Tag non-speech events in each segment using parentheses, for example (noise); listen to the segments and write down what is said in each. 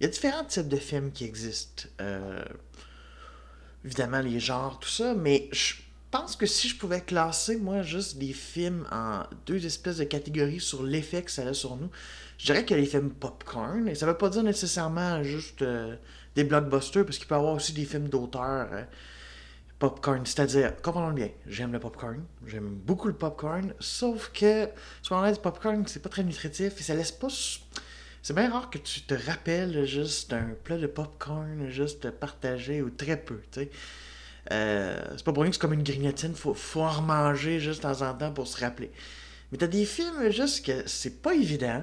Il y a différents types de films qui existent. Euh, évidemment, les genres, tout ça, mais je pense que si je pouvais classer, moi, juste des films en deux espèces de catégories sur l'effet que ça a sur nous, je dirais que les films popcorn, et ça veut pas dire nécessairement juste euh, des blockbusters, parce qu'il peut y avoir aussi des films d'auteur euh, popcorn. C'est-à-dire, comprenons bien, j'aime le popcorn, j'aime beaucoup le popcorn, sauf que, souvent honnête, le popcorn, c'est pas très nutritif, et ça laisse pas... C'est bien rare que tu te rappelles juste d'un plat de popcorn, juste partagé, ou très peu, tu. Euh, c'est pas pour rien que c'est comme une grignotine, faut, faut en remanger juste de temps en temps pour se rappeler. Mais t'as des films juste que c'est pas évident,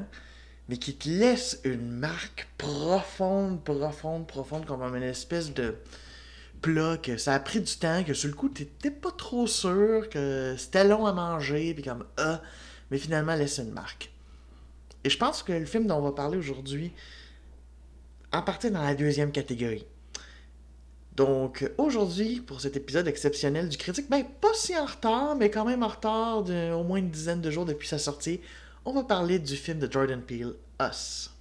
mais qui te laissent une marque profonde, profonde, profonde, comme une espèce de plat que ça a pris du temps, que sur le coup t'étais pas trop sûr, que c'était long à manger, puis comme ah, mais finalement laisse une marque. Et je pense que le film dont on va parler aujourd'hui en partie dans la deuxième catégorie. Donc aujourd'hui, pour cet épisode exceptionnel du critique, ben pas si en retard, mais quand même en retard d'au moins une dizaine de jours depuis sa sortie, on va parler du film de Jordan Peele, Us.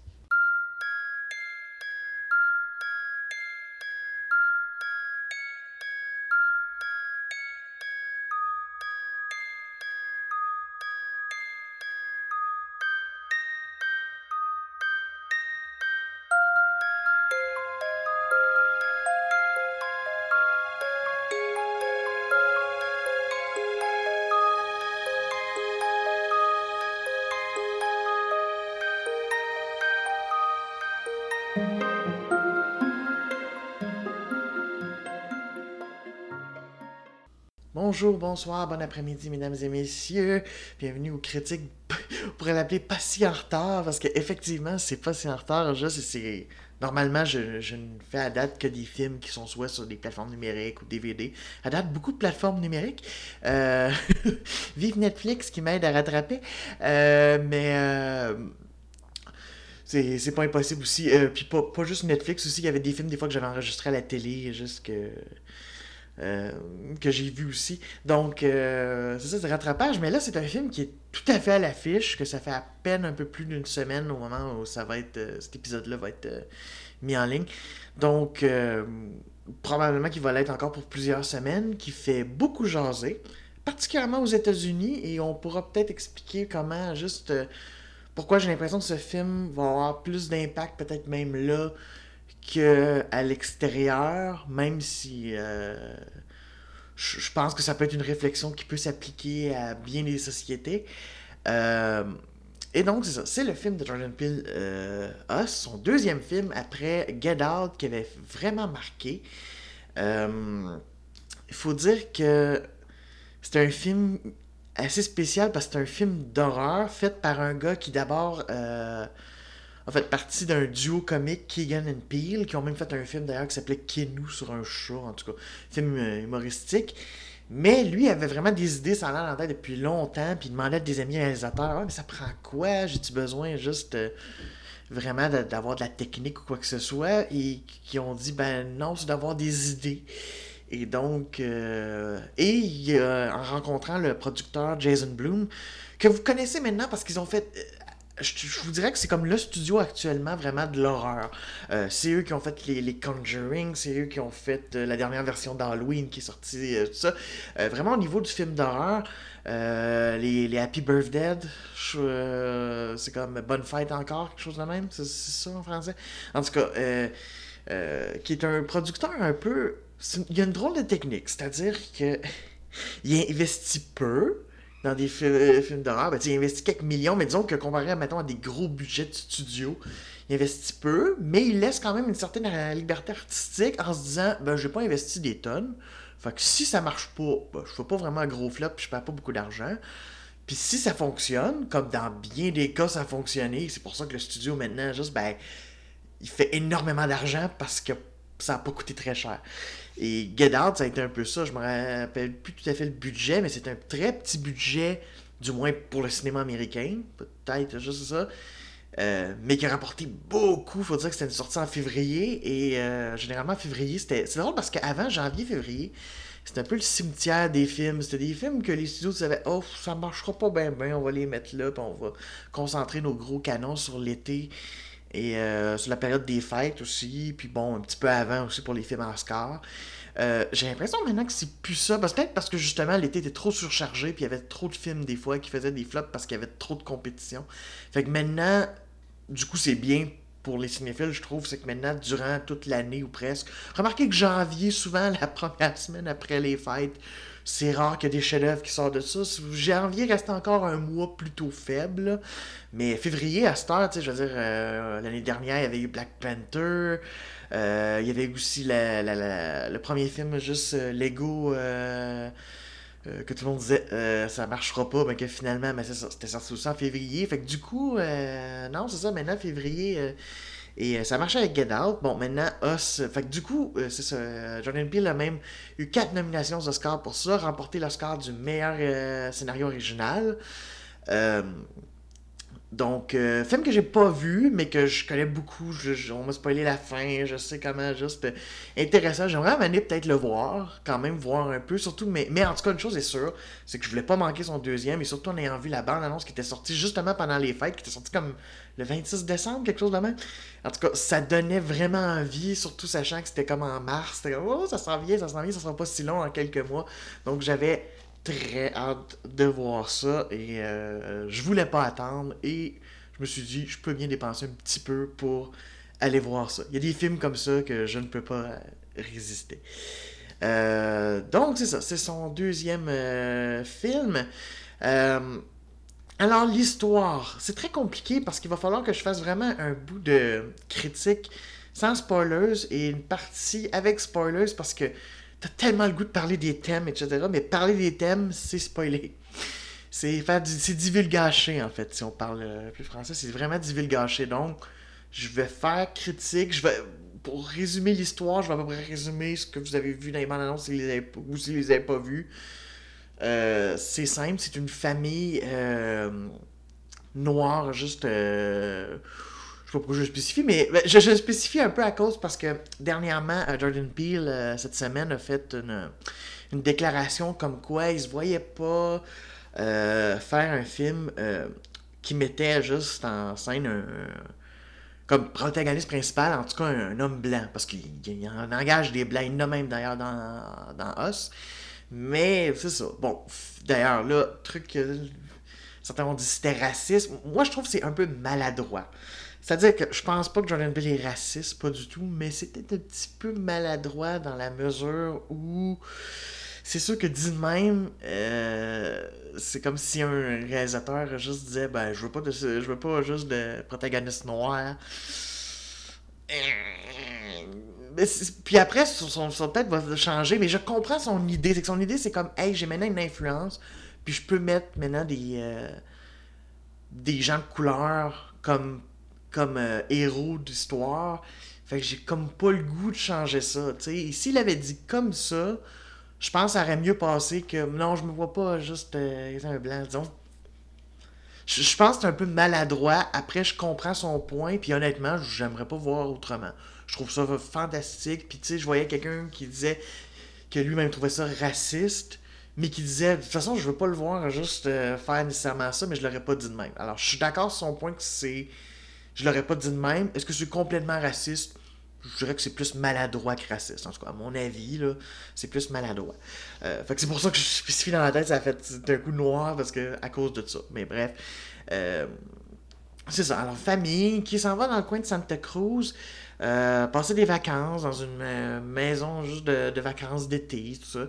Bonjour, bonsoir, bon après-midi, mesdames et messieurs. Bienvenue aux critiques. (laughs) On pourrait l'appeler pas si en retard, parce qu'effectivement, c'est pas si en retard. Juste, c'est. Normalement, je, ne fais à date que des films qui sont soit sur des plateformes numériques ou DVD. À date, beaucoup de plateformes numériques. Euh, (laughs) vive Netflix qui m'aide à rattraper. Euh, mais. Euh, c'est pas impossible aussi. puis pas, pas juste Netflix aussi, il y avait des films des fois que j'avais enregistrés à la télé, juste que euh, que j'ai vu aussi. Donc, euh, c'est ça, c'est rattrapage. Mais là, c'est un film qui est tout à fait à l'affiche, que ça fait à peine un peu plus d'une semaine au moment où ça va être, euh, cet épisode-là va être mis en ligne. Donc, probablement qu'il va l'être encore pour plusieurs semaines, qui fait beaucoup jaser, particulièrement aux États-Unis, et on pourra peut-être expliquer comment, juste, pourquoi j'ai l'impression que ce film va avoir plus d'impact, peut-être même là, qu'à l'extérieur, même si euh, je pense que ça peut être une réflexion qui peut s'appliquer à bien des sociétés. Euh, et donc, c'est ça. C'est le film de Jordan Peele, euh, son deuxième film après Get Out, qui avait vraiment marqué. Il faut dire que c'est un film assez spécial parce que c'est un film d'horreur fait par un gars qui d'abord en fait partie d'un duo comique, Keegan and Peele, qui ont même fait un film d'ailleurs qui s'appelait Kenou sur un chat, en tout cas, film euh, humoristique. Mais lui avait vraiment des idées l'air en tête depuis longtemps, puis il demandait à des amis réalisateurs mais ça prend quoi? J'ai-tu besoin juste euh, vraiment d'avoir de la technique ou quoi que ce soit Et qui ont dit Ben non, c'est d'avoir des idées. Et donc, euh, et en rencontrant le producteur Jason Bloom, que vous connaissez maintenant parce qu'ils ont fait je, vous dirais que c'est comme le studio actuellement vraiment de l'horreur. Euh, c'est eux qui ont fait les, Conjuring, c'est eux qui ont fait euh, la dernière version d'Halloween qui est sortie, euh, tout ça. vraiment au niveau du film d'horreur, les, les, Happy Birthday, c'est comme Bonne Fête encore, quelque chose de même, c'est ça en français? En tout cas, qui est un producteur un peu... Il y a une drôle de technique, c'est-à-dire que (laughs) il investit peu, dans des euh, films d'horreur, ben, il investit quelques millions, mais disons que comparé à, à des gros budgets de studio, il investit peu, mais il laisse quand même une certaine liberté artistique en se disant ben, j'ai pas investi des tonnes. Fait que si ça marche pas, ben, je fais pas vraiment un gros flop puis je perds pas beaucoup d'argent. Puis si ça fonctionne, comme dans bien des cas ça a fonctionné, c'est pour ça que le studio maintenant, juste, ben, il fait énormément d'argent parce que ça a pas coûté très cher. Et Get ça a été un peu ça. Je me rappelle plus tout à fait le budget, mais c'est un très petit budget, du moins pour le cinéma américain. Peut-être juste ça. Euh, mais qui a rapporté beaucoup. Faut dire que c'était une sortie en février. Et euh, généralement, février, c'était. C'est drôle parce qu'avant janvier, février, c'était un peu le cimetière des films. C'était des films que les studios savaient, oh, ça marchera pas bien, bien, on va les mettre là, puis on va concentrer nos gros canons sur l'été. Et euh, sur la période des fêtes aussi, puis bon, un petit peu avant aussi pour les films Oscar. Euh, j'ai l'impression maintenant que c'est plus ça. Parce, peut-être parce que justement l'été était trop surchargé, puis il y avait trop de films des fois qui faisaient des flops parce qu'il y avait trop de compétition. Fait que maintenant, du coup, c'est bien pour les cinéphiles, je trouve, c'est que maintenant, durant toute l'année ou presque, remarquez que janvier, souvent (laughs) la première semaine après les fêtes, c'est rare qu'il y ait des chefs-d'œuvre qui sortent de ça. Janvier reste encore un mois plutôt faible. Mais février, à cette heure, je veux dire, euh, l'année dernière, il y avait eu Black Panther. Euh, il y avait aussi le premier film, juste euh, Lego. que tout le monde disait ça marchera pas, mais que finalement, mais c'était sorti aussi en février. Fait que du coup, non, c'est ça, maintenant, février, et euh, ça marchait avec Get Out. Bon, maintenant, Us. Fait que du coup, euh, c'est ça. Jordan Peele a même eu quatre nominations aux Oscars pour ça, remporté l'Oscar du meilleur euh, scénario original. Donc, euh, film que j'ai pas vu, mais que je connais beaucoup. on m'a spoilé la fin, je sais comment juste intéressant. J'aimerais amener peut-être le voir, quand même, voir un peu. Surtout, mais, mais en tout cas, une chose est sûre, c'est que je voulais pas manquer son deuxième, et surtout en ayant vu la bande-annonce qui était sortie justement pendant les fêtes, qui était sortie comme le 26 décembre, quelque chose de même. En tout cas, ça donnait vraiment envie, surtout sachant que c'était comme en mars. C'était oh, ça s'en vient, ça s'en vient, ça sera pas si long en quelques mois. Donc, j'avais très hâte de voir ça et euh, je voulais pas attendre et je me suis dit je peux bien dépenser un petit peu pour aller voir ça. Il y a des films comme ça que je ne peux pas résister. Euh, donc c'est ça, c'est son deuxième euh, film. Alors l'histoire, c'est très compliqué parce qu'il va falloir que je fasse vraiment un bout de critique sans spoilers et une partie avec spoilers parce que t'as tellement le goût de parler des thèmes, etc. Mais parler des thèmes, c'est spoiler. C'est faire c'est divulgacher, en fait, si on parle euh, plus français. C'est vraiment divulgacher. Donc, je vais faire critique. Je vais, pour résumer l'histoire, je vais résumer ce que vous avez vu dans les bandes annonces ou si vous les avez pas vus. Euh, c'est simple, c'est une famille euh, noire, juste sais pas pourquoi je spécifie, mais ben, je, spécie un peu à cause parce que dernièrement, euh, Jordan Peele, euh, cette semaine, a fait une, déclaration comme quoi il se voyait pas euh, faire un film qui mettait juste en scène un, comme protagoniste principal, en tout cas un, homme blanc, parce qu'il en engage des blancs, il même d'ailleurs dans, dans Us. Mais c'est ça. Bon, d'ailleurs, là, truc certains ont dit c'était raciste. Moi, je trouve que c'est un peu maladroit. C'est-à-dire que je pense pas que Jordan Peele est raciste, pas du tout, mais c'était un petit peu maladroit dans la mesure où c'est sûr que dit de même, euh, c'est comme si un réalisateur juste disait ben je veux pas de je veux pas juste de protagoniste noir. Puis après, son, son tête va changer, mais je comprends son idée. C'est que son idée, c'est comme, hey, j'ai maintenant une influence, puis je peux mettre maintenant des, euh, des gens de couleur comme comme euh, héros d'histoire. Fait que j'ai comme pas le goût de changer ça. Et s'il avait dit comme ça, je pense que ça aurait mieux passé que non, je me vois pas juste euh, un blanc, disons. Je, pense que c'est un peu maladroit. Après, je comprends son point. Puis honnêtement, j'aimerais pas voir autrement. Je trouve ça fantastique. Puis tu sais, je voyais quelqu'un qui disait que lui-même trouvait ça raciste. Mais qui disait, de toute façon, je veux pas le voir juste euh, faire nécessairement ça, mais je l'aurais pas dit de même. Alors, je suis d'accord sur son point que c'est je l'aurais pas dit de même. Est-ce que c'est complètement raciste? Je dirais que c'est plus maladroit que raciste. En tout cas, à mon avis, là, c'est plus maladroit. Euh, fait que c'est pour ça que je spécifie dans la tête, ça a fait un coup noir parce que à cause de ça. Mais bref. Euh, c'est ça. Alors, famille qui s'en va dans le coin de Santa Cruz, euh, passer des vacances dans une maison juste de, vacances d'été, tout ça.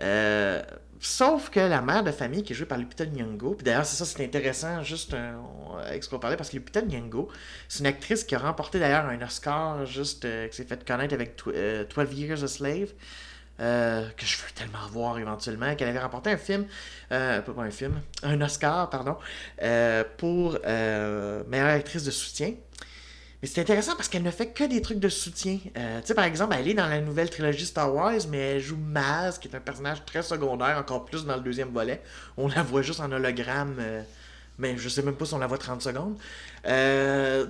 Euh, sauf que la mère de famille qui est jouée par Lupita Nyong'o, puis d'ailleurs c'est ça c'est intéressant juste euh, avec ce qu'on parlait parce que Lupita Nyong'o, c'est une actrice qui a remporté d'ailleurs un Oscar juste euh, qui s'est fait connaître avec 12 Years a Slave. que je veux tellement revoir éventuellement, qu'elle avait remporté un film, pas un film, un Oscar, pardon, pour meilleure actrice de soutien. Mais c'est intéressant parce qu'elle ne fait que des trucs de soutien. Euh, tu sais, par exemple, elle est dans la nouvelle trilogie Star Wars, mais elle joue Maz, qui est un personnage très secondaire, encore plus dans le deuxième volet. On la voit juste en hologramme euh, mais je sais même pas si on la voit 30 secondes. Euh,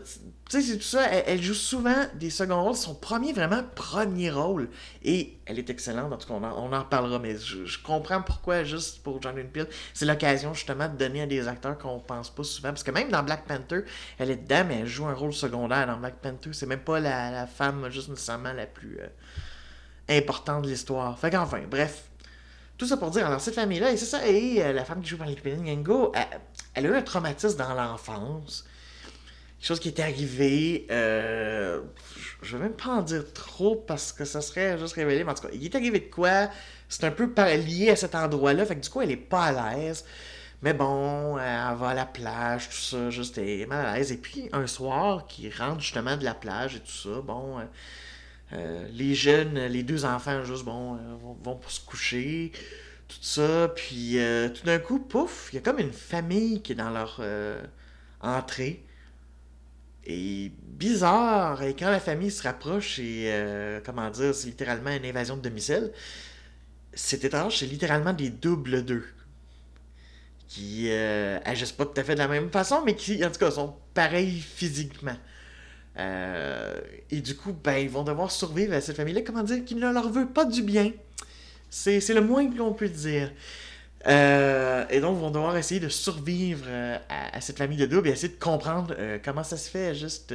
tu sais, c'est tout ça. Elle, joue souvent des seconds rôles. Son premier, vraiment, premier rôle. Et elle est excellente. En tout cas, on en, reparlera. Mais je, comprends pourquoi, juste pour Jordan Peele, c'est l'occasion, justement, de donner à des acteurs qu'on pense pas souvent. Parce que même dans Black Panther, elle est dedans, mais elle joue un rôle secondaire dans Black Panther. C'est même pas la, femme, juste nécessairement la plus euh, importante de l'histoire. Fait qu'enfin, bref. Tout ça pour dire, alors cette famille-là, et c'est ça, et euh, la femme qui joue par Lupita Nyong'o, elle, a eu un traumatisme dans l'enfance. Quelque chose qui est arrivé, euh, je vais même pas en dire trop parce que ça serait juste révélé, mais en tout cas, il est arrivé de quoi, c'est un peu lié à cet endroit-là, fait que du coup, elle est pas à l'aise. Mais bon, elle va à la plage, tout ça, juste elle est mal à l'aise. Et puis, un soir, qui rentre justement de la plage et tout ça, bon, euh, euh, les jeunes, les deux enfants, juste, bon, euh, vont, pour se coucher, tout ça. Puis euh, tout d'un coup, pouf, il y a comme une famille qui est dans leur entrée. Et bizarre, et quand la famille se rapproche, et comment dire, c'est littéralement une invasion de domicile, c'est étrange, c'est littéralement des doubles d'eux. Qui agissent pas tout à fait de la même façon, mais qui, en tout cas, sont pareils physiquement. Euh, et du coup, ben, ils vont devoir survivre à cette famille-là. Comment dire Qui ne leur veut pas du bien. C'est le moins que l'on peut dire. Euh, et donc, ils vont devoir essayer de survivre euh, à, cette famille de doubles et essayer de comprendre comment ça se fait juste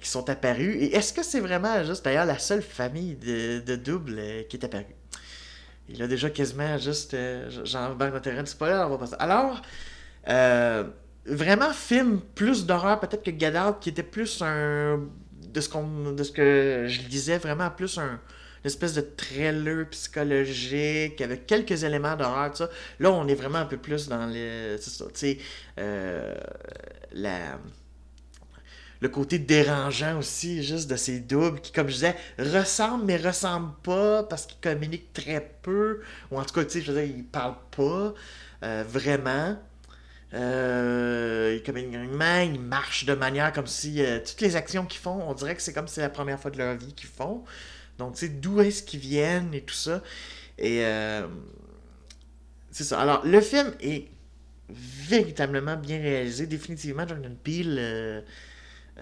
qui sont apparus. Et est-ce que c'est vraiment juste d'ailleurs la seule famille de, de doubles qui est apparue? Il a déjà quasiment juste. J'embarque dans le terrain de spoiler, on va passer. Alors, vraiment film plus d'horreur peut-être que Get qui était plus un de ce qu'on de ce que je disais vraiment plus un une espèce de thriller psychologique avec quelques éléments d'horreur ça là on est vraiment un peu plus dans ça tu sais euh, la le côté dérangeant aussi, juste de ces doubles qui, comme je disais, ressemblent mais ressemblent pas parce qu'ils communiquent très peu. Ou en tout cas, tu sais, je veux dire, ils parlent pas euh, vraiment. Euh, comme ils marchent de manière comme si euh, toutes les actions qu'ils font, on dirait que c'est comme si c'est la première fois de leur vie qu'ils font. Donc, tu sais, d'où est-ce qu'ils viennent et tout ça. Et euh, c'est ça. Alors, le film est véritablement bien réalisé. Définitivement, Jordan Peele euh,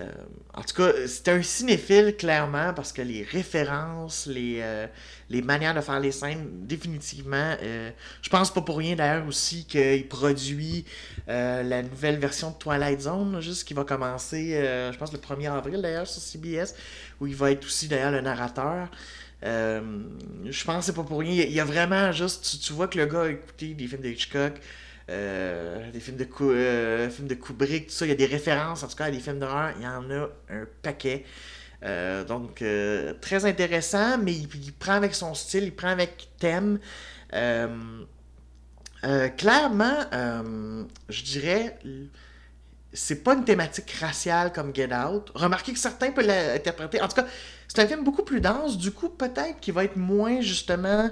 euh, en tout cas, c'est un cinéphile, clairement, parce que les références, les, euh, les manières de faire les scènes, définitivement. Euh, je pense pas pour rien, d'ailleurs, aussi qu'il produit la nouvelle version de Twilight Zone, juste qui va commencer, je pense, le 1er avril, d'ailleurs, sur CBS, où il va être aussi, d'ailleurs, le narrateur. je pense que c'est pas pour rien. Il y a vraiment juste. Tu, tu vois que le gars a écouté des films de Hitchcock. Euh, des films de, euh, films de Kubrick, tout ça. Il y a des références, en tout cas, à des films d'horreur. Il y en a un paquet. Euh, donc, très intéressant, mais il, prend avec son style, il prend avec thème. clairement, je dirais, c'est pas une thématique raciale comme Get Out. Remarquez que certains peuvent l'interpréter. En tout cas, c'est un film beaucoup plus dense. Du coup, peut-être qu'il va être moins, justement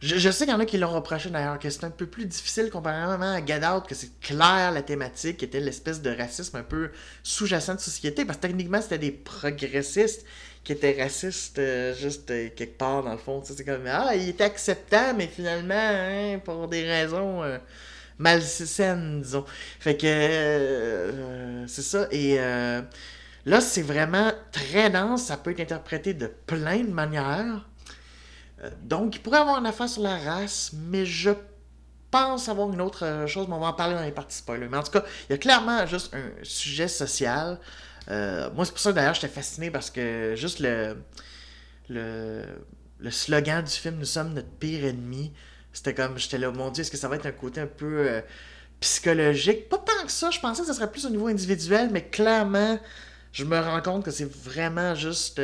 je, sais qu'il y en a qui l'ont reproché d'ailleurs, que c'est un peu plus difficile comparément à Get que c'est clair la thématique, qui était l'espèce de racisme un peu sous-jacent de société, parce que techniquement c'était des progressistes qui étaient racistes euh, juste euh, quelque part dans le fond. C'est comme, ah, il était acceptant, mais finalement, hein, pour des raisons euh, malsaines, disons. Fait que c'est ça. Et là, c'est vraiment très dense, ça peut être interprété de plein de manières. Euh, donc, il pourrait avoir une affaire sur la race, mais je pense avoir une autre euh, chose, mais on va en parler dans les parties. Mais en tout cas, il y a clairement juste un sujet social. Euh, moi, c'est pour ça d'ailleurs j'étais fasciné parce que juste le, le, le, slogan du film Nous sommes notre pire ennemi, c'était comme, j'étais là, mon Dieu, est-ce que ça va être un côté un peu psychologique? Pas tant que ça, je pensais que ça serait plus au niveau individuel, mais clairement, je me rends compte que c'est vraiment juste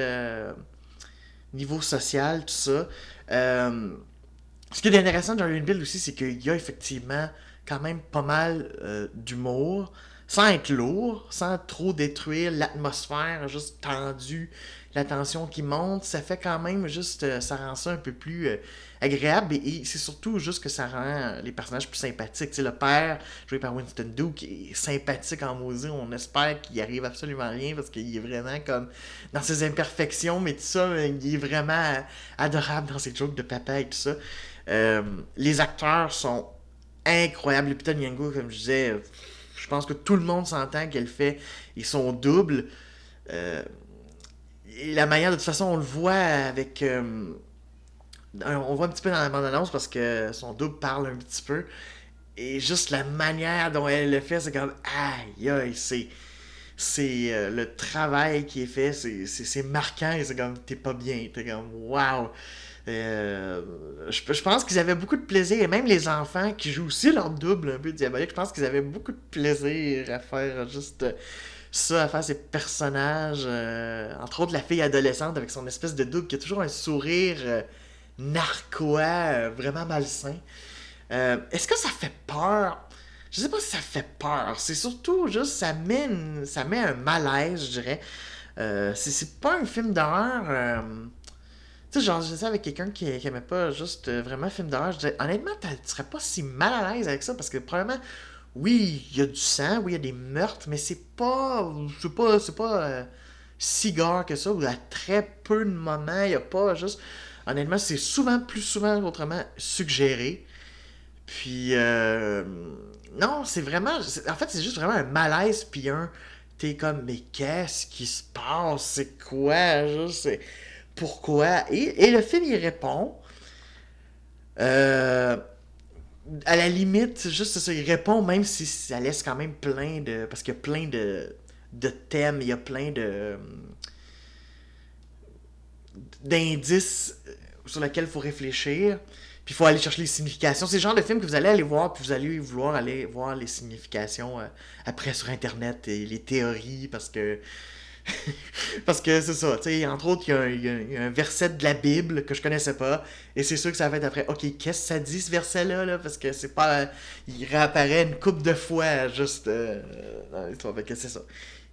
niveau social, tout ça. Euh, ce qui est intéressant dans Bill aussi, c'est qu'il y a effectivement quand même pas mal euh, d'humour, sans être lourd, sans trop détruire l'atmosphère, juste tendue, la tension qui monte. Ça fait quand même juste, euh, ça rend ça un peu plus agréable et, c'est surtout juste que ça rend les personnages plus sympathiques. le père, joué par Winston Duke, est sympathique en maudit. On espère qu'il arrive absolument rien parce qu'il est vraiment comme dans ses imperfections, mais tout ça, il est vraiment adorable dans ses jokes de papa et tout ça. Euh, les acteurs sont incroyable. Lupita Nyong'o, comme je disais, je pense que tout le monde s'entend qu'elle fait ils sont doubles. Euh, et la manière, de toute façon, on le voit avec. Euh, on voit un petit peu dans la bande-annonce parce que son double parle un petit peu. Et juste la manière dont elle le fait, c'est comme. Aïe, aïe, c'est. C'est euh, le travail qui est fait, c'est marquant et c'est comme. T'es pas bien. T'es comme. Waouh! Euh, je, je, pense qu'ils avaient beaucoup de plaisir, et même les enfants qui jouent aussi leur double un peu diabolique, je pense qu'ils avaient beaucoup de plaisir à faire juste ça, à faire ces personnages. Euh, entre autres, la fille adolescente avec son espèce de double qui a toujours un sourire euh, narquois, vraiment malsain. Est-ce que ça fait peur? Je sais pas si ça fait peur. C'est surtout juste, ça met, ça met un malaise, je dirais. c'est pas un film d'horreur tu sais, genre, je disais avec quelqu'un qui, aimait pas juste euh, vraiment film d'horreur, je disais, honnêtement, tu serais pas si mal à l'aise avec ça parce que, probablement, oui, il y a du sang, oui, il y a des meurtres, mais c'est pas. C'est pas. C'est pas euh, si gare que ça, ou à très peu de moments, il y a pas juste. Honnêtement, c'est souvent, plus souvent autrement, suggéré. Puis, euh, non, c'est vraiment. En fait, c'est juste vraiment un malaise, puis un. T'es comme, mais qu'est-ce qui se passe? C'est quoi? Juste, pourquoi? Et, le film, il répond. Euh, à la limite, juste ça, il répond même si ça laisse quand même plein de. Parce qu'il y a plein de, de thèmes, il y a plein de. d'indices sur lesquels il faut réfléchir. Puis il faut aller chercher les significations. C'est le genre de film que vous allez aller voir, puis vous allez vouloir aller voir les significations euh, après sur Internet et les théories, parce que (laughs) Parce que c'est ça, tu sais, entre autres, il y, a un verset de la Bible que je connaissais pas, et c'est sûr que ça va être après, ok, qu'est-ce que ça dit ce verset-là, là? Parce que c'est pas. Il réapparaît une coupe de fois juste euh, dans l'histoire, que c'est ça.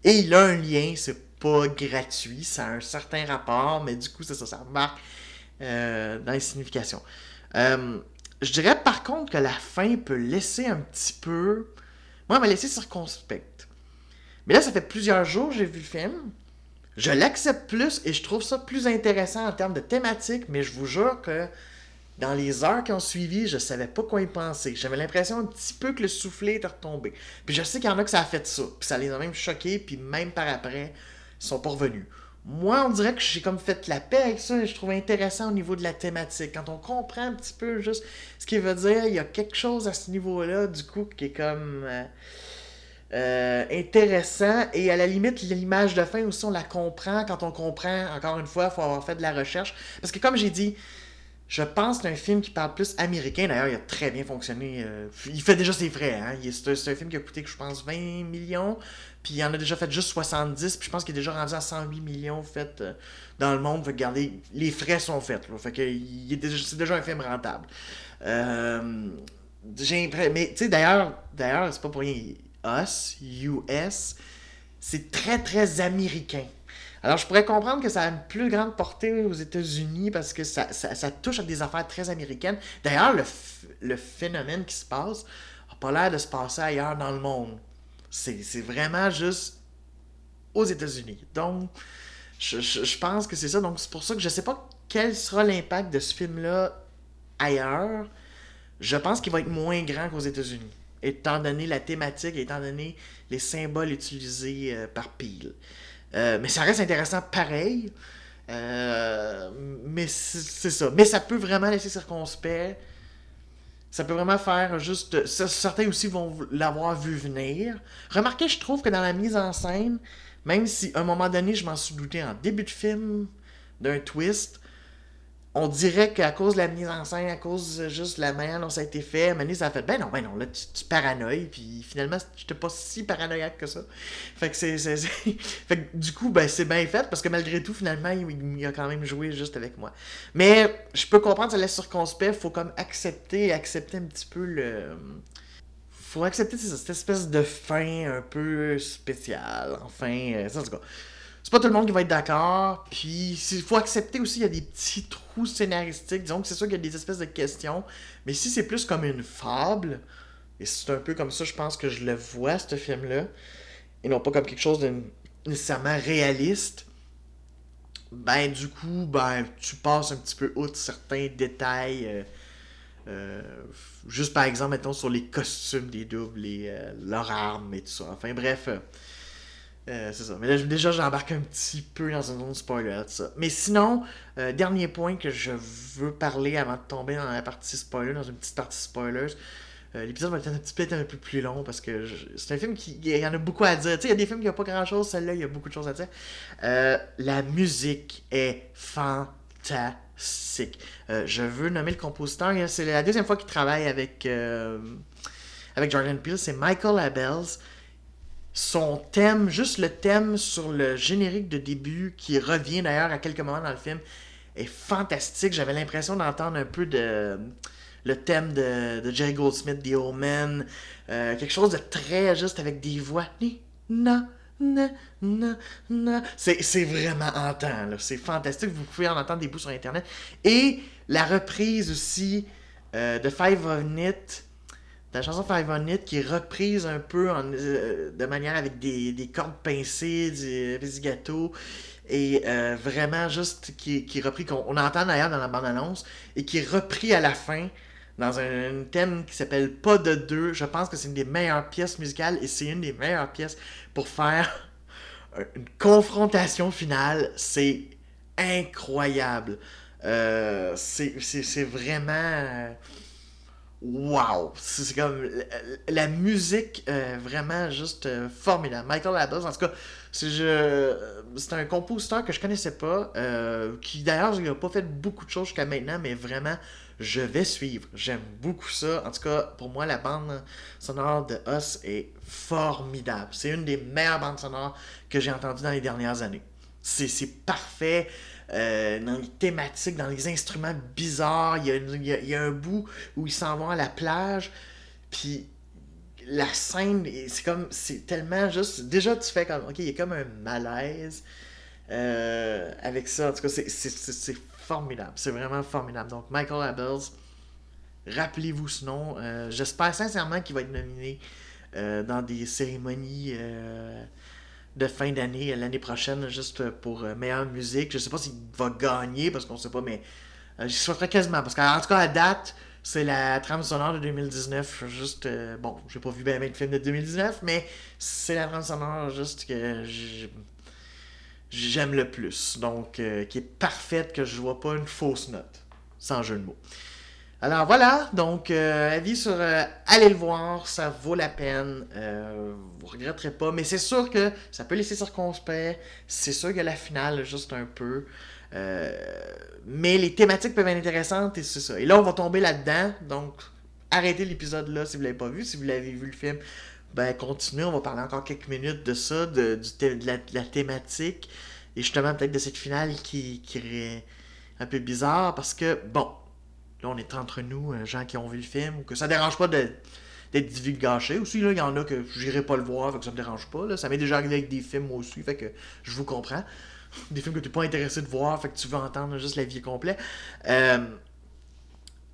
Et il a un lien, c'est pas gratuit, ça a un certain rapport, mais du coup, c'est ça, ça remarque euh, dans les significations. Euh, je dirais par contre que la fin peut laisser un petit peu. Moi, elle m'a laissé circonspect. Mais là, ça fait plusieurs jours que j'ai vu le film. Je l'accepte plus et je trouve ça plus intéressant en termes de thématique, mais je vous jure que dans les heures qui ont suivi, je savais pas quoi y penser. J'avais l'impression un petit peu que le soufflet était retombé. Puis je sais qu'il y en a que ça a fait ça. Puis ça les a même choqués, puis même par après, ils sont pas revenus. Moi, on dirait que j'ai comme fait la paix avec ça et je trouve intéressant au niveau de la thématique. Quand on comprend un petit peu juste ce qu'il veut dire, il y a quelque chose à ce niveau-là, du coup, qui est comme. Euh, euh, intéressant et à la limite l'image de fin aussi on la comprend quand on comprend encore une fois il faut avoir fait de la recherche. Parce que comme j'ai dit je pense que c'est un film qui parle plus américain d'ailleurs il a très bien fonctionné euh, il fait déjà ses frais hein. c'est, un, film qui a coûté je pense 20 millions puis il en a déjà fait juste 70 puis je pense qu'il est déjà rendu à 108 millions fait euh, dans le monde. Regardez les frais sont faits fait que c'est déjà un film rentable. J'ai mais tu sais d'ailleurs d'ailleurs c'est pas pour rien US, US, c'est très très américain. Alors je pourrais comprendre que ça a une plus grande portée aux États-Unis parce que ça, touche à des affaires très américaines. D'ailleurs, le, phénomène qui se passe n'a pas l'air de se passer ailleurs dans le monde. C'est vraiment juste aux États-Unis. Donc, je, je, pense que c'est ça. Donc, c'est pour ça que je ne sais pas quel sera l'impact de ce film-là ailleurs. Je pense qu'il va être moins grand qu'aux États-Unis étant donné la thématique, étant donné les symboles utilisés euh, par Peel. Euh, mais ça reste intéressant pareil. Euh, mais c'est ça. Mais ça peut vraiment laisser circonspect. Ça peut vraiment faire juste. Certains aussi vont l'avoir vu venir. Remarquez, je trouve que dans la mise en scène, même si à un moment donné, je m'en suis douté en début de film d'un twist, on dirait qu'à cause de la mise en scène, à cause juste de la manière dont ça a été fait, Mané, ça a fait, ben non, ben non, là, tu, tu paranoïes, puis finalement, j'étais pas si paranoïaque que ça. Fait que c'est. (laughs) fait que du coup, ben, c'est bien fait, parce que malgré tout, finalement, il, a quand même joué juste avec moi. Mais je peux comprendre, ça laisse circonspect, faut comme accepter, accepter un petit peu le. Faut accepter cette espèce de fin un peu spéciale. Enfin, euh, ça, en tout c'est pas tout le monde qui va être d'accord. Puis il faut accepter aussi qu'il y a des petits trous scénaristiques. Disons que c'est sûr qu'il y a des espèces de questions. Mais si c'est plus comme une fable, et c'est un peu comme ça, je pense que je le vois, ce film-là, et non pas comme quelque chose de nécessairement réaliste, ben du coup, ben tu passes un petit peu outre certains détails. Euh, Euh, juste par exemple, mettons, sur les costumes des doubles, et euh, leurs armes et tout ça. Enfin bref, euh, c'est ça. Mais là, déjà, j'embarque un petit peu dans une zone spoiler, tout ça. Mais sinon, dernier point que je veux parler avant de tomber dans la partie spoiler, dans une petite partie spoilers. L'épisode va être un petit peu un peu plus long parce que c'est un film qui. Il y en a beaucoup à dire. Tu sais, il y a des films qui n'ont pas grand chose, celle-là, il y a beaucoup de choses à dire. la musique est fantastique euh, je veux nommer le compositeur. C'est la deuxième fois qu'il travaille avec, euh, avec Jordan Peele. C'est Michael Abels. Son thème, juste le thème sur le générique de début, qui revient d'ailleurs à quelques moments dans le film, est fantastique. J'avais l'impression d'entendre un peu de le thème de, de Jerry Goldsmith, The Omen. Euh, quelque chose de très juste avec des voix. C'est vraiment hantant, c'est fantastique. Vous pouvez en entendre des bouts sur Internet. Et la reprise aussi euh, de Five on It, la chanson Five on It, qui est reprise un peu euh, de manière avec des, cordes pincées, des, gâteaux. Et euh, vraiment juste qui, qui est repris, qu'on entend d'ailleurs dans la bande-annonce, et qui est repris à la fin dans un, thème qui s'appelle Pas de deux. Je pense que c'est une des meilleures pièces musicales et c'est une des meilleures pièces pour faire (laughs) une confrontation finale. C'est incroyable. Euh, c'est vraiment. Wow! C'est comme. La, musique, euh, vraiment juste euh, formidable. Michael Adams, en tout cas, c'est un compositeur que je connaissais pas, qui d'ailleurs n'a pas fait beaucoup de choses jusqu'à maintenant, mais vraiment je vais suivre. J'aime beaucoup ça. En tout cas, pour moi, la bande sonore de Us est formidable. C'est une des meilleures bandes sonores que j'ai entendues dans les dernières années. C'est parfait euh, dans les thématiques, dans les instruments bizarres. Il y a, un bout où ils s'en vont à la plage. Puis la scène, c'est comme, c'est tellement juste. Déjà, tu fais comme, ok, il y a comme un malaise euh, avec ça. En tout cas, c'est formidable. C'est vraiment formidable. Donc, Michael Abels, rappelez-vous ce nom. Euh, j'espère sincèrement qu'il va être nominé dans des cérémonies de fin d'année l'année prochaine, juste pour meilleure musique. Je sais pas s'il va gagner parce qu'on sait pas, mais je souhaiterais quasiment. Parce qu'en tout cas, à date, c'est la trame sonore de 2019. Juste, bon, j'ai pas vu bien de film de 2019, mais c'est la trame sonore juste que j'aime le plus. Donc, euh, qui est parfaite, que je vois pas une fausse note. Sans jeu de mots. Alors voilà, donc euh, avis sur euh, allez le voir, ça vaut la peine, vous regretterez pas, mais c'est sûr que ça peut laisser circonspect, c'est sûr que la finale juste un peu, mais les thématiques peuvent être intéressantes et c'est ça. Et là on va tomber là-dedans, donc arrêtez l'épisode là si vous l'avez pas vu, si vous l'avez vu le film, ben continuez, on va parler encore quelques minutes de ça, de, la, thématique, et justement peut-être de cette finale qui, qui est un peu bizarre, parce que, bon, là on est entre nous, euh, gens qui ont vu le film, ou que ça dérange pas d'être divulgaché. Aussi, là, il y en a que j'irai pas le voir, fait que ça me dérange pas. Là. Ça m'est déjà arrivé avec des films aussi, fait que je vous comprends. Des films que tu n'es pas intéressé de voir, fait que tu veux entendre juste la vie complète. Euh,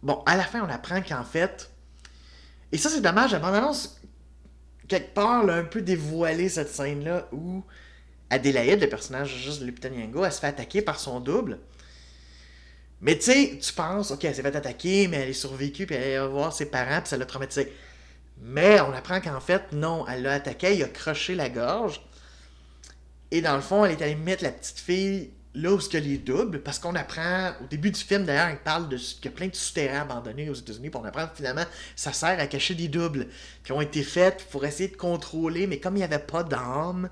bon, à la fin, on apprend qu'en fait. Et ça, c'est dommage, la bande-annonce quelque part, là, un peu dévoilé cette scène-là où Adélaïde, le personnage juste de Lupita Nyong'o, elle se fait attaquer par son double. Mais tu sais, tu penses, ok, elle s'est fait attaquer, mais elle est survécue, puis elle va voir ses parents, puis ça l'a traumatisé. Mais on apprend qu'en fait, non, elle l'a attaqué, il a croché la gorge. Et dans le fond, elle est allée mettre la petite fille là où y a les doubles, parce qu'on apprend, au début du film d'ailleurs, il parle de qu'il y a plein de souterrains abandonnés aux États-Unis, puis on apprend que finalement, ça sert à cacher des doubles qui ont été faits pour essayer de contrôler, mais comme il n'y avait pas d'âme,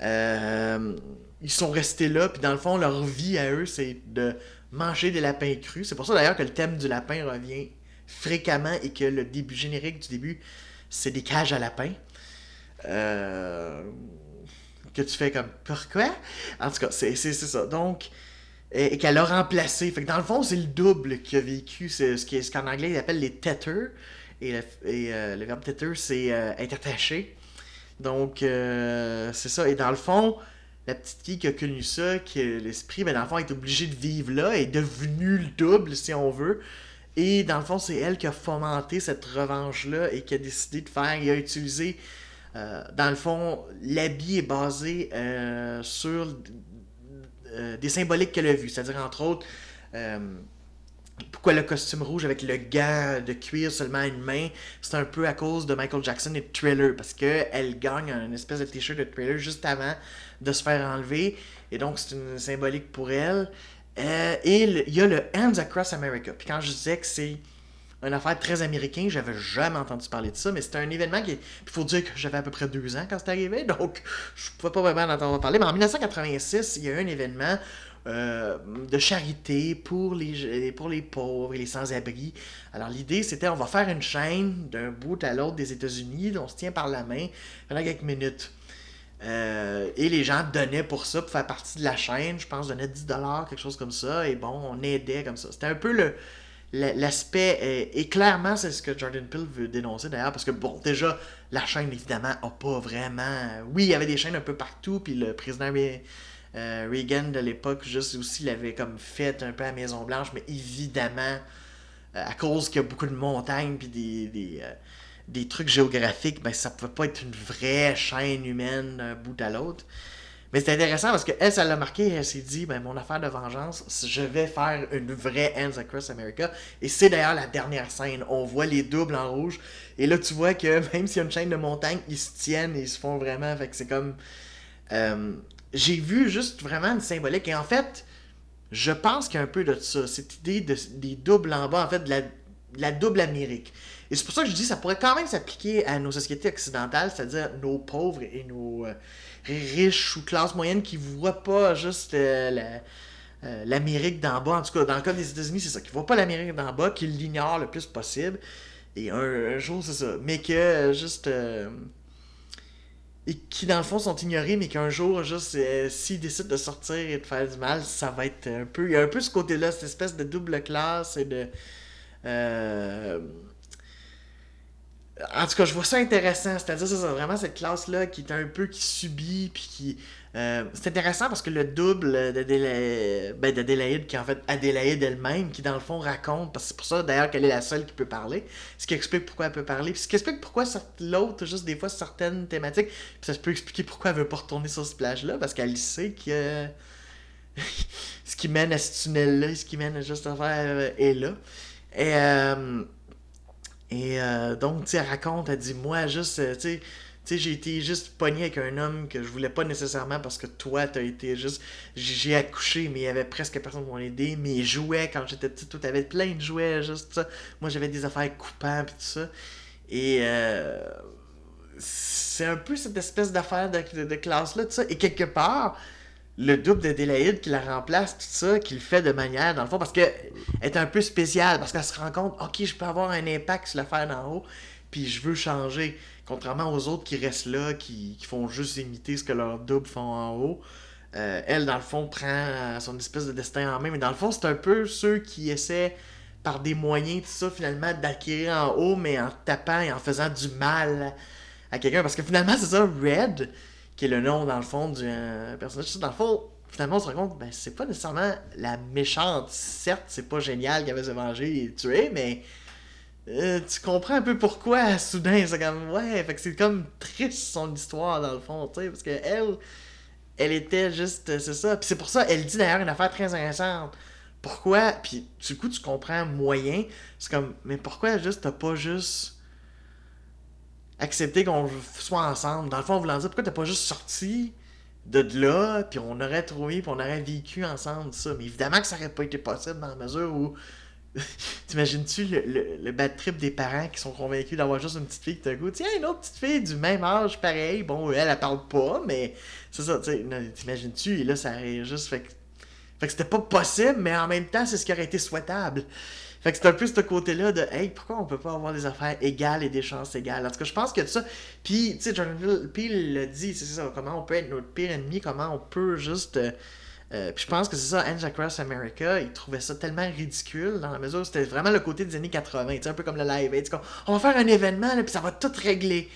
euh, ils sont restés là, puis dans le fond, leur vie à eux, c'est de manger des lapins crus. C'est pour ça d'ailleurs que le thème du lapin revient fréquemment et que le début générique du début, c'est des cages à lapins. Euh que tu fais comme pourquoi? En tout cas, c'est ça. Donc, et, qu'elle a remplacé. Fait que dans le fond, c'est le double qui a vécu ce qu'en ce anglais ils appellent les tether. Et, le, et euh, le verbe c'est euh, être attaché. Donc, euh, c'est ça. Et dans le fond, la petite fille qui a connu ça, qui l'esprit, ben, dans le fond, est obligée de vivre là, est devenue le double, si on veut. Et dans le fond, c'est elle qui a fomenté cette revanche-là et qui a décidé de faire, il a utilisé euh, dans le fond, l'habit est basé euh, sur euh, des symboliques qu'elle a vues. C'est-à-dire, entre autres, pourquoi le costume rouge avec le gant de cuir seulement à une main, c'est un peu à cause de Michael Jackson et de Thriller, parce qu'elle gagne un espèce de t-shirt de Thriller juste avant de se faire enlever, et donc c'est une symbolique pour elle. Euh, et il y a le Hands Across America. Puis quand je disais que c'est une affaire très américaine, j'avais jamais entendu parler de ça, mais c'était un événement qui. Il faut dire que j'avais à peu près deux ans quand c'est arrivé, (laughs) donc je pouvais pas vraiment en entendre parler. Mais en 1986, il y a eu un événement euh, de charité pour les, pour les pauvres et les sans-abri. Alors l'idée, c'était on va faire une chaîne d'un bout à l'autre des États-Unis, on se tient par la main pendant quelques minutes. Euh, et les gens donnaient pour ça, pour faire partie de la chaîne, je pense, donnaient 10$, quelque chose comme ça, et bon, on aidait comme ça. C'était un peu le, l'aspect, euh, et clairement, c'est ce que Jordan Peele veut dénoncer d'ailleurs, parce que bon, déjà, la chaîne, évidemment, a pas vraiment. Oui, il y avait des chaînes un peu partout, puis le président euh, Reagan de l'époque, juste aussi, l'avait comme fait un peu à Maison-Blanche, mais évidemment, à cause qu'il y a beaucoup de montagnes, puis des, des trucs géographiques, ben ça pouvait pas être une vraie chaîne humaine d'un bout à l'autre. Mais c'est intéressant parce qu'elle, ça l'a marqué, elle s'est dit, ben mon affaire de vengeance, je vais faire une vraie Hands Across America. Et c'est d'ailleurs la dernière scène. On voit les doubles en rouge. Et là, tu vois que (laughs) même s'il y a une chaîne de montagne, ils se tiennent et ils se font vraiment. Fait que c'est comme. Euh, j'ai vu juste vraiment une symbolique. Et en fait, je pense qu'il y a un peu de ça. Cette idée de, des doubles en bas, en fait, la, de la double Amérique. Et c'est pour ça que je dis que ça pourrait quand même s'appliquer à nos sociétés occidentales, c'est-à-dire nos pauvres et nos euh, riches ou classes moyennes qui ne voient pas juste euh, euh, l'Amérique d'en bas. En tout cas, dans le cas des États-Unis, c'est ça, qui ne voient pas l'Amérique d'en bas, qui l'ignorent le plus possible. Et un, jour, c'est ça. Mais que juste. et qui, dans le fond, sont ignorés, mais qu'un jour, juste, s'ils décident de sortir et de faire du mal, ça va être un peu. Il y a un peu ce côté-là, cette espèce de double classe et de. En tout cas, je vois ça intéressant. C'est-à-dire, c'est vraiment cette classe-là qui est un peu qui subit, puis qui. Euh, c'est intéressant parce que le double d'Adélaïde, ben d'Adélaïde, qui est en fait Adélaïde elle-même, qui dans le fond raconte, parce que c'est pour ça d'ailleurs qu'elle est la seule qui peut parler, ce qui explique pourquoi elle peut parler, puis ce qui explique pourquoi l'autre, juste des fois certaines thématiques, puis ça peut expliquer pourquoi elle veut pas retourner sur ce plage-là, parce qu'elle sait que (laughs) ce qui mène à ce tunnel-là, ce qui mène juste à faire euh, est là. Et. Euh, et euh, donc, tu sais, elle raconte, elle dit, moi, juste, euh, tu sais, j'ai été juste pogné avec un homme que je voulais pas nécessairement parce que toi, t'as été juste. J'ai accouché, mais il y avait presque personne pour m'aider. Mes jouets, quand j'étais petit, tout avait plein de jouets, juste ça. Moi, j'avais des affaires coupants, puis tout ça. Et euh, c'est un peu cette espèce d'affaire de, de classe-là, tout ça. Et quelque part, le double de Délaïde qui la remplace, tout ça, qui le fait de manière, dans le fond, parce qu'elle est un peu spéciale, parce qu'elle se rend compte, ok, je peux avoir un impact sur l'affaire d'en haut, puis je veux changer. Contrairement aux autres qui restent là, qui, font juste imiter ce que leurs doubles font en haut. Euh, elle, dans le fond, prend son espèce de destin en main, mais dans le fond, c'est un peu ceux qui essaient, par des moyens, tout ça, finalement, d'acquérir en haut, mais en tapant et en faisant du mal à quelqu'un. Parce que finalement, c'est ça, Red, qui est le nom, dans le fond, du euh, personnage. Dans le fond, finalement, on se rend compte, ben, c'est pas nécessairement la méchante. Certes, c'est pas génial qu'elle avait se venger et tuer, mais euh, tu comprends un peu pourquoi, soudain, c'est comme, ouais, fait que c'est comme triste son histoire, dans le fond, tu sais, parce que elle, elle était juste, c'est ça. Puis c'est pour ça, elle dit d'ailleurs une affaire très intéressante. Pourquoi, puis du coup, tu comprends moyen, c'est comme, mais pourquoi juste t'as pas juste accepter qu'on soit ensemble. Dans le fond, on voulait dire pourquoi t'as pas juste sorti de là, puis on aurait trouvé, puis on aurait vécu ensemble ça? Mais évidemment que ça aurait pas été possible dans la mesure où. (laughs) T'imagines-tu le, le, bad trip des parents qui sont convaincus d'avoir juste une petite fille qui te goûte? Tiens, une autre petite fille du même âge, pareil. Bon, elle, elle parle pas, mais c'est ça, t'imagines-tu? Et là, ça aurait juste fait que. Fait que c'était pas possible, mais en même temps, c'est ce qui aurait été souhaitable. Fait que c'est un peu ce côté-là de Hey, pourquoi on peut pas avoir des affaires égales et des chances égales? En tout cas, je pense que ça. Puis, tu sais, Jonathan Peele le dit, c'est ça, comment on peut être notre pire ennemi, comment on peut juste. Euh, euh, puis je pense que c'est ça, Angel Across America, il trouvait ça tellement ridicule dans la mesure où c'était vraiment le côté des années 80, tu sais, un peu comme le live aid. On va faire un événement, là, puis ça va tout régler.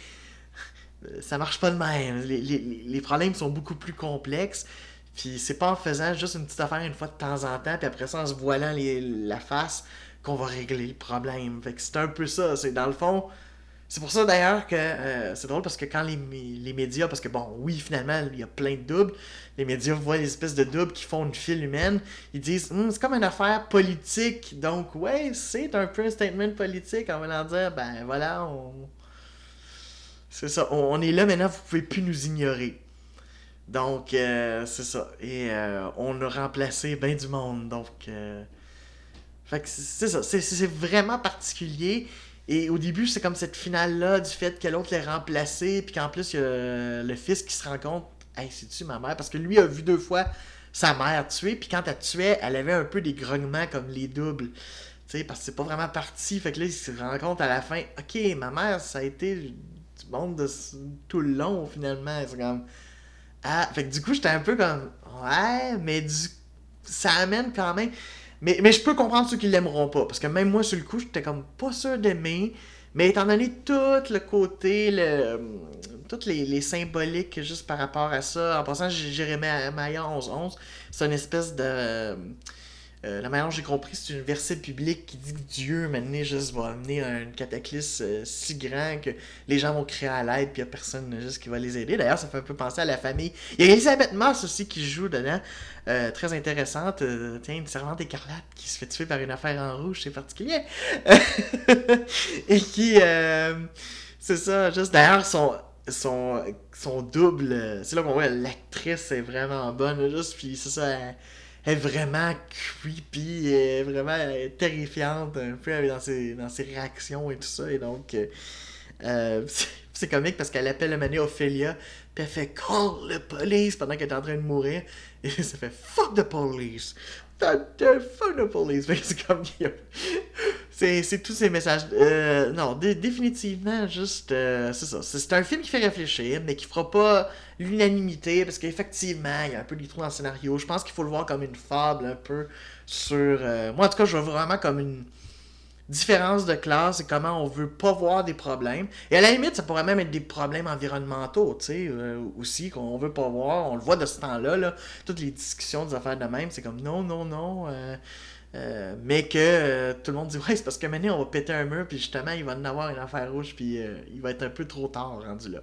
Euh, ça marche pas de même. Les, les, les problèmes sont beaucoup plus complexes. Puis c'est pas en faisant juste une petite affaire une fois de temps en temps, puis après ça en se voilant la face, qu'on va régler le problème. Fait que c'est un peu ça. C'est dans le fond, C'est pour ça d'ailleurs que euh, c'est drôle parce que quand les, les médias, parce que bon, oui, finalement, il y a plein de doubles, les médias voient les espèces de doubles qui font une file humaine, ils disent Hum, c'est comme une affaire politique, donc ouais, c'est un peu un statement politique, en voulant dire, ben voilà, on. C'est ça, on, est là maintenant, vous pouvez plus nous ignorer. Donc, euh, c'est ça. Et euh, on a remplacé bien du monde, donc. Fait que c'est ça, c'est vraiment particulier. Et au début, c'est comme cette finale-là du fait que l'autre l'ait remplacé, puis qu'en plus, il y a le fils qui se rend compte Hey, c'est-tu ma mère? Parce que lui a vu deux fois sa mère tuer, puis quand elle tuait, elle avait un peu des grognements comme les doubles. Tu sais, parce que c'est pas vraiment parti. Fait que là, il se rend compte à la fin Ok, ma mère, ça a été du monde de tout le long, finalement. C'est comme. Ah, fait que du coup, j'étais un peu comme Ouais, mais du... ça amène quand même. Mais, mais je peux comprendre ceux qui l'aimeront pas. Parce que même moi, sur le coup, j'étais comme pas sûr d'aimer. Mais étant donné tout le côté, le, toutes les, les, symboliques juste par rapport à ça, en passant, j'irais Maya 11-11, c'est une espèce de euh, la manière dont j'ai compris, c'est une verset publique qui dit que Dieu, maintenant, juste va amener un cataclysme euh, si grand que les gens vont créer à l'aide, puis il n'y a personne juste qui va les aider. D'ailleurs, ça fait un peu penser à la famille. Il y a Elisabeth Moss aussi qui joue dedans, euh, très intéressante. tiens, une servante écarlate qui se fait tuer par une affaire en rouge, c'est particulier. (laughs) Et qui. c'est ça, juste d'ailleurs, son son, son double, c'est là qu'on voit l'actrice est vraiment bonne, juste, puis c'est ça, est vraiment creepy, est vraiment terrifiante un peu dans ses, dans ses réactions et tout ça. Et donc, euh, euh (laughs) c'est comique parce qu'elle appelle le mané Ophelia, puis elle fait Call the police pendant qu'elle est en train de mourir. Et ça fait Fuck the police! Fuck the police! (laughs) C'est comme. C'est tous ces messages. Euh, non, définitivement, juste. Euh, c'est ça. C'est un film qui fait réfléchir, mais qui fera pas l'unanimité, parce qu'effectivement, il y a un peu des trous dans le scénario. Je pense qu'il faut le voir comme une fable, un peu, sur. Euh, moi, en tout cas, je vois vraiment comme une différence de classe et comment on veut pas voir des problèmes. Et à la limite, ça pourrait même être des problèmes environnementaux, tu sais, aussi, qu'on veut pas voir. On le voit de ce temps-là, là. Toutes les discussions des affaires de même, c'est comme non, non, non. Mais que euh, tout le monde dit ouais c'est parce que maintenant on va péter un mur puis justement il va en avoir une affaire rouge puis euh, il va être un peu trop tard rendu là.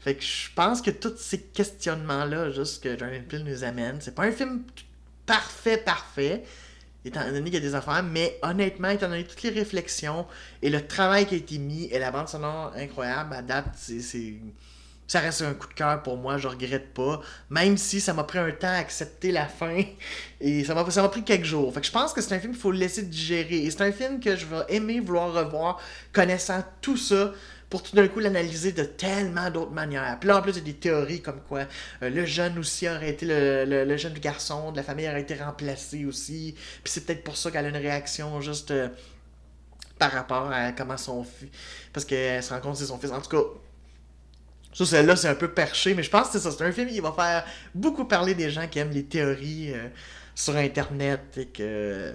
Fait que je pense que tous ces questionnements là juste que Jordan Peele nous amène, c'est pas un film parfait parfait étant donné qu'il y a des affaires, mais honnêtement étant donné toutes les réflexions et le travail qui a été mis et la bande sonore incroyable à date c'est ça reste un coup de cœur pour moi, je regrette pas. Même si ça m'a pris un temps à accepter la fin. (laughs) Et ça m'a, ça m'a pris quelques jours. Fait que je pense que c'est un film qu'il faut le laisser digérer. Et c'est un film que je vais aimer vouloir revoir, connaissant tout ça, pour tout d'un coup l'analyser de tellement d'autres manières. Puis là, en plus, il y a des théories comme quoi euh, le jeune aussi aurait été le, le, jeune garçon de la famille aurait été remplacé aussi. Puis c'est peut-être pour ça qu'elle a une réaction juste. Euh, par rapport à comment son fils. Parce qu'elle se rend compte que c'est son fils. En tout cas, ça, celle-là, c'est un peu perché, mais je pense que c'est ça. C'est un film qui va faire beaucoup parler des gens qui aiment les théories euh, sur Internet et que euh,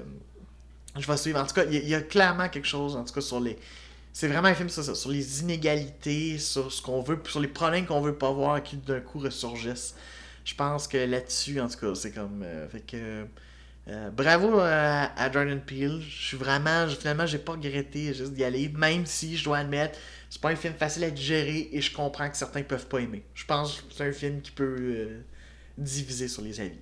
je vais suivre. En tout cas, il y, a clairement quelque chose, en tout cas, sur les. C'est vraiment un film sur ça, sur les inégalités, sur ce qu'on veut, sur les problèmes qu'on veut pas voir qui d'un coup ressurgissent. Je pense que là-dessus, en tout cas, c'est comme. Euh, fait que. bravo à, à, Jordan Peele. Je suis vraiment. Finalement, j'ai pas regretté juste d'y aller, même si je dois admettre c'est pas un film facile à digérer et je comprends que certains peuvent pas aimer. Je pense que c'est un film qui peut euh, diviser sur les avis.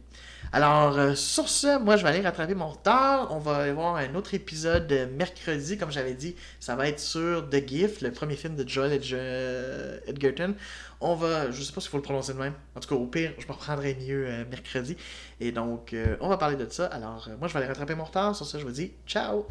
Alors, euh, sur ce, moi, je vais aller rattraper mon retard. On va avoir un autre épisode mercredi, comme j'avais dit. Ça va être sur The Gift, le premier film de Joel Edgerton. On va, je sais pas s'il faut le prononcer de même. En tout cas, au pire, je me reprendrai mieux euh, mercredi. Et donc, on va parler de ça. Alors, moi, je vais aller rattraper mon retard. Sur ce, je vous dis ciao!